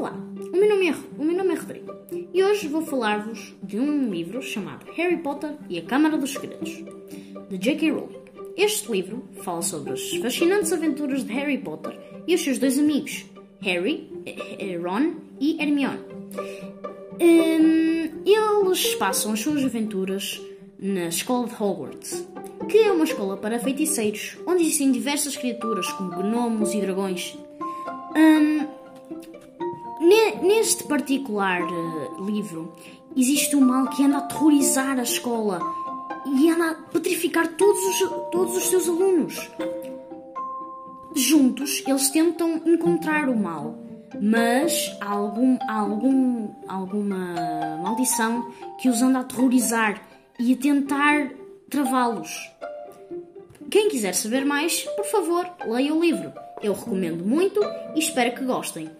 meu nome é, o meu nome é Rodrigo e hoje vou falar-vos de um livro chamado Harry Potter e a Câmara dos Segredos, de J.K. Rowling. Este livro fala sobre as fascinantes aventuras de Harry Potter e os seus dois amigos, Harry, eh, Ron e Hermione. Um, eles passam as suas aventuras na escola de Hogwarts, que é uma escola para feiticeiros, onde existem diversas criaturas como gnomos e dragões. Um, Neste particular uh, livro, existe um mal que anda a aterrorizar a escola e anda a petrificar todos os, todos os seus alunos. Juntos, eles tentam encontrar o mal, mas há, algum, há algum, alguma maldição que os anda a aterrorizar e a tentar travá-los. Quem quiser saber mais, por favor, leia o livro. Eu recomendo muito e espero que gostem.